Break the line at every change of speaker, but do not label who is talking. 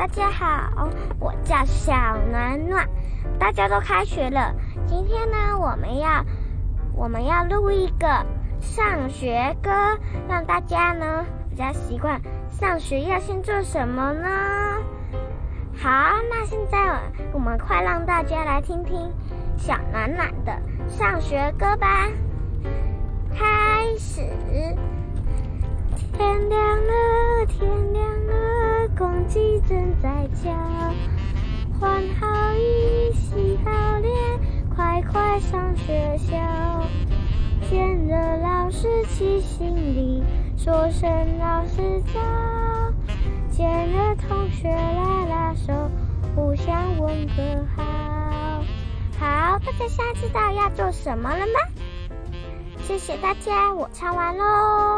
大家好，我叫小暖暖。大家都开学了，今天呢，我们要我们要录一个上学歌，让大家呢比较习惯上学要先做什么呢？好，那现在我们快让大家来听听小暖暖的上学歌吧。开始，天亮了，鸡正在叫，换好衣，洗好脸，快快上学校。见了老师齐心里说声老师早，见了同学拉拉手，互相问个好。好，大家现在知道要做什么了吗？谢谢大家，我唱完喽。